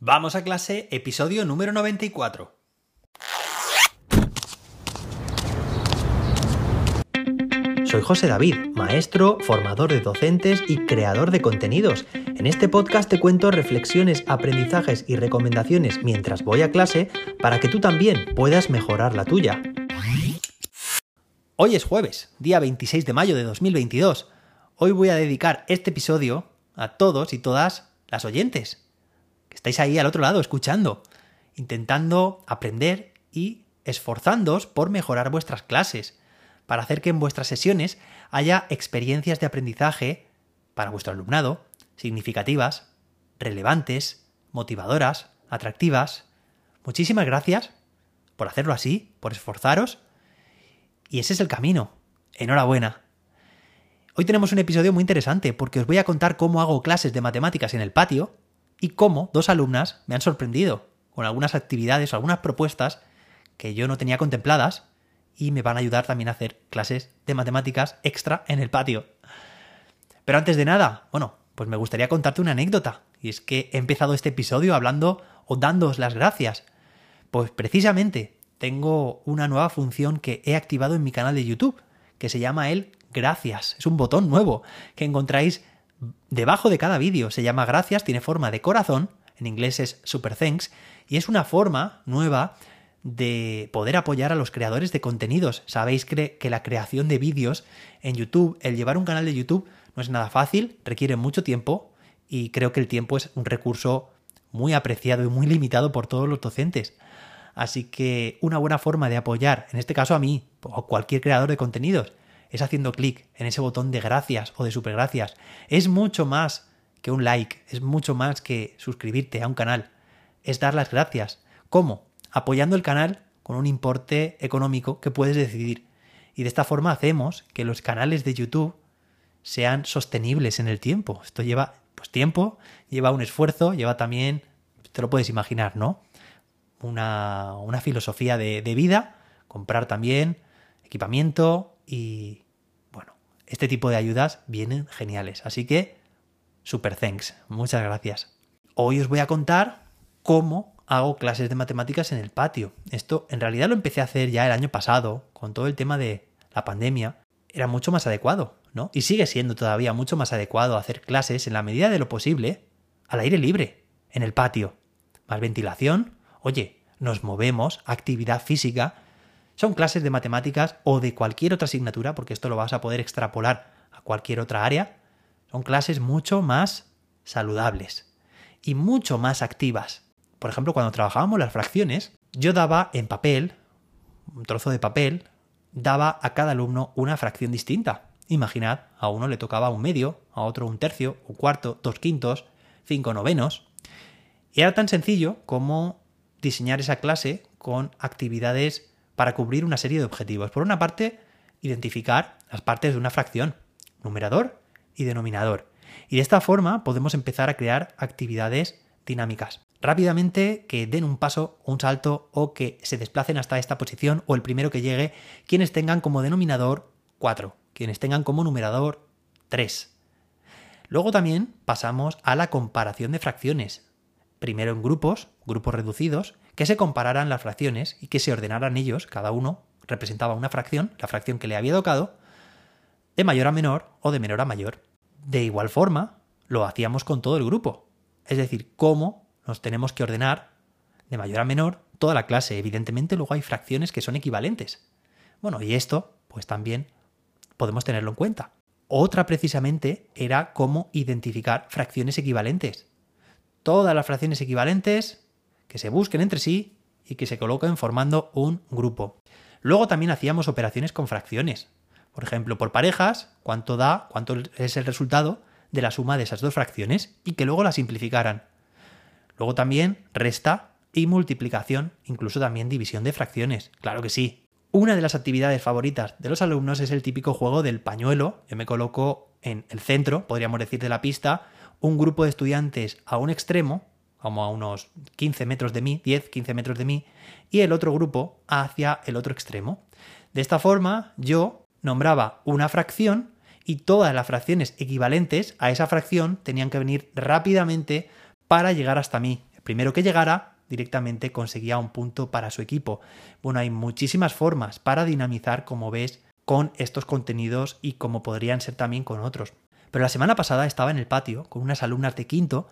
Vamos a clase, episodio número 94. Soy José David, maestro, formador de docentes y creador de contenidos. En este podcast te cuento reflexiones, aprendizajes y recomendaciones mientras voy a clase para que tú también puedas mejorar la tuya. Hoy es jueves, día 26 de mayo de 2022. Hoy voy a dedicar este episodio a todos y todas las oyentes, estáis ahí al otro lado escuchando, intentando aprender y esforzándoos por mejorar vuestras clases para hacer que en vuestras sesiones haya experiencias de aprendizaje para vuestro alumnado significativas, relevantes, motivadoras, atractivas. Muchísimas gracias por hacerlo así, por esforzaros. Y ese es el camino. Enhorabuena. Hoy tenemos un episodio muy interesante porque os voy a contar cómo hago clases de matemáticas en el patio y cómo dos alumnas me han sorprendido con algunas actividades o algunas propuestas que yo no tenía contempladas y me van a ayudar también a hacer clases de matemáticas extra en el patio. Pero antes de nada, bueno, pues me gustaría contarte una anécdota. Y es que he empezado este episodio hablando o dándoos las gracias. Pues precisamente tengo una nueva función que he activado en mi canal de YouTube, que se llama el Gracias. Es un botón nuevo que encontráis debajo de cada vídeo. Se llama Gracias, tiene forma de corazón, en inglés es Super Thanks, y es una forma nueva de poder apoyar a los creadores de contenidos. Sabéis que, la creación de vídeos en YouTube, el llevar un canal de YouTube, no es nada fácil, requiere mucho tiempo y creo que el tiempo es un recurso muy apreciado y muy limitado por todos los docentes. Así que una buena forma de apoyar, en este caso a mí o cualquier creador de contenidos, es haciendo clic en ese botón de gracias o de super gracias. Es mucho más que un like, es mucho más que suscribirte a un canal. Es dar las gracias. ¿Cómo? apoyando el canal con un importe económico que puedes decidir. Y de esta forma hacemos que los canales de YouTube sean sostenibles en el tiempo. Esto lleva pues tiempo, lleva un esfuerzo, lleva también, te lo puedes imaginar, ¿no? Una, una filosofía de, de vida, comprar también equipamiento y bueno, este tipo de ayudas vienen geniales. Así que, super thanks, muchas gracias. Hoy os voy a contar cómo hago clases de matemáticas en el patio. Esto en realidad lo empecé a hacer ya el año pasado, con todo el tema de la pandemia. Era mucho más adecuado, ¿no? Y sigue siendo todavía mucho más adecuado hacer clases en la medida de lo posible al aire libre, en el patio. Más ventilación, oye, nos movemos, actividad física. Son clases de matemáticas o de cualquier otra asignatura, porque esto lo vas a poder extrapolar a cualquier otra área. Son clases mucho más saludables y mucho más activas por ejemplo, cuando trabajábamos las fracciones, yo daba en papel, un trozo de papel, daba a cada alumno una fracción distinta. Imaginad, a uno le tocaba un medio, a otro un tercio, un cuarto, dos quintos, cinco novenos. Y era tan sencillo como diseñar esa clase con actividades para cubrir una serie de objetivos. Por una parte, identificar las partes de una fracción, numerador y denominador. Y de esta forma podemos empezar a crear actividades dinámicas rápidamente que den un paso, un salto o que se desplacen hasta esta posición o el primero que llegue, quienes tengan como denominador 4, quienes tengan como numerador 3. Luego también pasamos a la comparación de fracciones. Primero en grupos, grupos reducidos, que se compararan las fracciones y que se ordenaran ellos, cada uno representaba una fracción, la fracción que le había tocado, de mayor a menor o de menor a mayor. De igual forma, lo hacíamos con todo el grupo. Es decir, cómo nos tenemos que ordenar de mayor a menor toda la clase. Evidentemente luego hay fracciones que son equivalentes. Bueno, y esto pues también podemos tenerlo en cuenta. Otra precisamente era cómo identificar fracciones equivalentes. Todas las fracciones equivalentes que se busquen entre sí y que se coloquen formando un grupo. Luego también hacíamos operaciones con fracciones. Por ejemplo, por parejas, cuánto da, cuánto es el resultado de la suma de esas dos fracciones y que luego la simplificaran. Luego también resta y multiplicación, incluso también división de fracciones. Claro que sí. Una de las actividades favoritas de los alumnos es el típico juego del pañuelo. Yo me coloco en el centro, podríamos decir, de la pista, un grupo de estudiantes a un extremo, como a unos 15 metros de mí, 10, 15 metros de mí, y el otro grupo hacia el otro extremo. De esta forma, yo nombraba una fracción y todas las fracciones equivalentes a esa fracción tenían que venir rápidamente para llegar hasta mí. primero que llegara directamente conseguía un punto para su equipo. Bueno, hay muchísimas formas para dinamizar, como ves, con estos contenidos y como podrían ser también con otros. Pero la semana pasada estaba en el patio con unas alumnas de quinto,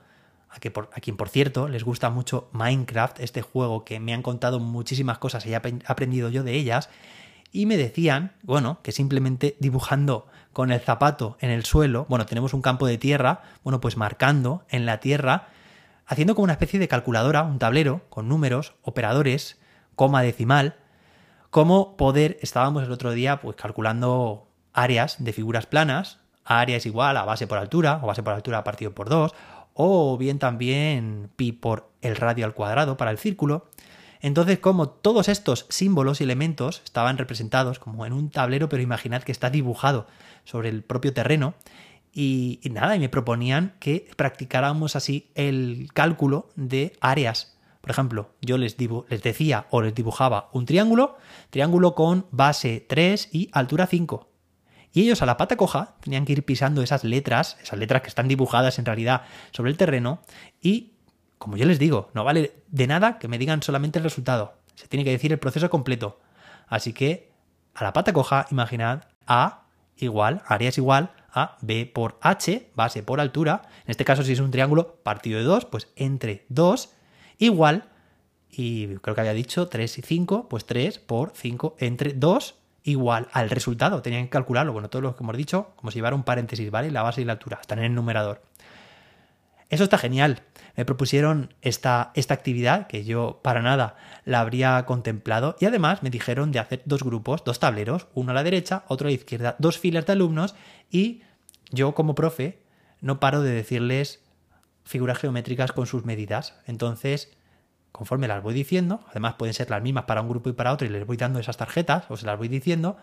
a, que por, a quien por cierto les gusta mucho Minecraft, este juego que me han contado muchísimas cosas y he aprendido yo de ellas, y me decían, bueno, que simplemente dibujando con el zapato en el suelo, bueno, tenemos un campo de tierra, bueno, pues marcando en la tierra, haciendo como una especie de calculadora, un tablero con números, operadores, coma decimal, cómo poder, estábamos el otro día pues calculando áreas de figuras planas, área es igual a base por altura, o base por altura partido por 2, o bien también pi por el radio al cuadrado para el círculo. Entonces, como todos estos símbolos y elementos estaban representados como en un tablero, pero imaginad que está dibujado sobre el propio terreno, y, nada, y me proponían que practicáramos así el cálculo de áreas. Por ejemplo, yo les, les decía o les dibujaba un triángulo, triángulo con base 3 y altura 5. Y ellos a la pata coja tenían que ir pisando esas letras, esas letras que están dibujadas en realidad sobre el terreno, y como yo les digo, no vale de nada que me digan solamente el resultado. Se tiene que decir el proceso completo. Así que a la pata coja, imaginad A igual, área es igual a B por H, base por altura. En este caso, si es un triángulo partido de 2, pues entre 2 igual, y creo que había dicho 3 y 5, pues 3 por 5 entre 2 igual al resultado. Tenían que calcularlo, bueno, todo lo que hemos dicho, como si llevara un paréntesis, ¿vale? La base y la altura, están en el numerador. Eso está genial. Me propusieron esta, esta actividad que yo para nada la habría contemplado y además me dijeron de hacer dos grupos, dos tableros, uno a la derecha, otro a la izquierda, dos filas de alumnos y yo como profe no paro de decirles figuras geométricas con sus medidas. Entonces, conforme las voy diciendo, además pueden ser las mismas para un grupo y para otro y les voy dando esas tarjetas o se las voy diciendo,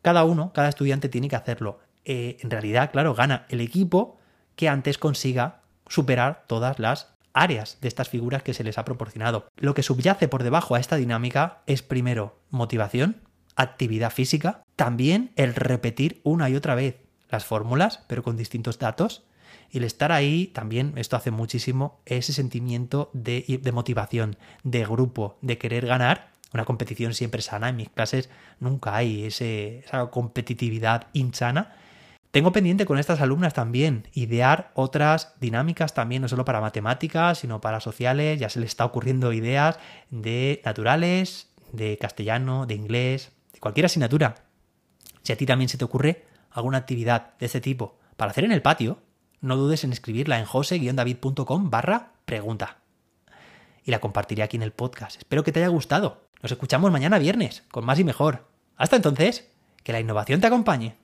cada uno, cada estudiante tiene que hacerlo. Eh, en realidad, claro, gana el equipo que antes consiga superar todas las áreas de estas figuras que se les ha proporcionado. Lo que subyace por debajo a esta dinámica es primero motivación, actividad física, también el repetir una y otra vez las fórmulas, pero con distintos datos, y el estar ahí también, esto hace muchísimo, ese sentimiento de, motivación, de grupo, de querer ganar. Una competición siempre sana, en mis clases nunca hay esa competitividad insana, tengo pendiente con estas alumnas también idear otras dinámicas también, no solo para matemáticas, sino para sociales. Ya se les está ocurriendo ideas de naturales, de castellano, de inglés, de cualquier asignatura. Si a ti también se te ocurre alguna actividad de este tipo para hacer en el patio, no dudes en escribirla en jose-david.com barra pregunta. Y la compartiré aquí en el podcast. Espero que te haya gustado. Nos escuchamos mañana viernes, con más y mejor. Hasta entonces, que la innovación te acompañe.